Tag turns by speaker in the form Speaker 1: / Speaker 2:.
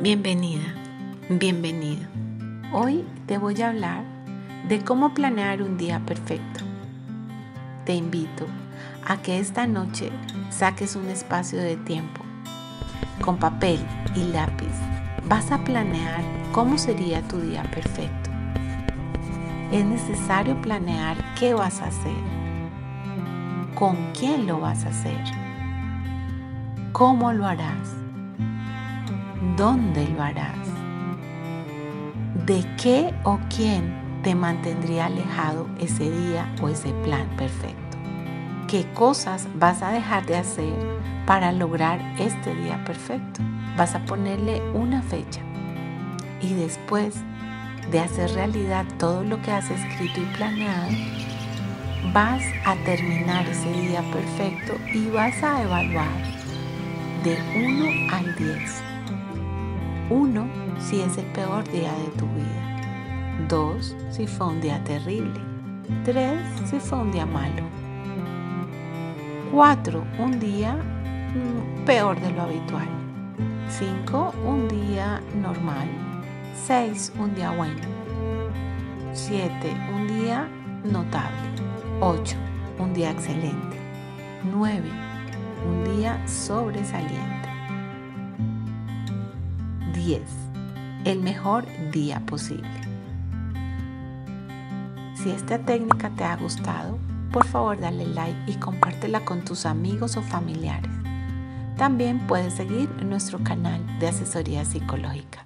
Speaker 1: Bienvenida, bienvenido. Hoy te voy a hablar de cómo planear un día perfecto. Te invito a que esta noche saques un espacio de tiempo. Con papel y lápiz vas a planear cómo sería tu día perfecto. Es necesario planear qué vas a hacer, con quién lo vas a hacer, cómo lo harás, dónde lo harás, de qué o quién te mantendría alejado ese día o ese plan perfecto qué cosas vas a dejar de hacer para lograr este día perfecto. Vas a ponerle una fecha y después de hacer realidad todo lo que has escrito y planeado, vas a terminar ese día perfecto y vas a evaluar de 1 al 10. 1 si es el peor día de tu vida. 2 si fue un día terrible. 3 si fue un día malo. 4. Un día mm, peor de lo habitual. 5. Un día normal. 6. Un día bueno. 7. Un día notable. 8. Un día excelente. 9. Un día sobresaliente. 10. El mejor día posible. Si esta técnica te ha gustado, por favor dale like y compártela con tus amigos o familiares. También puedes seguir nuestro canal de asesoría psicológica.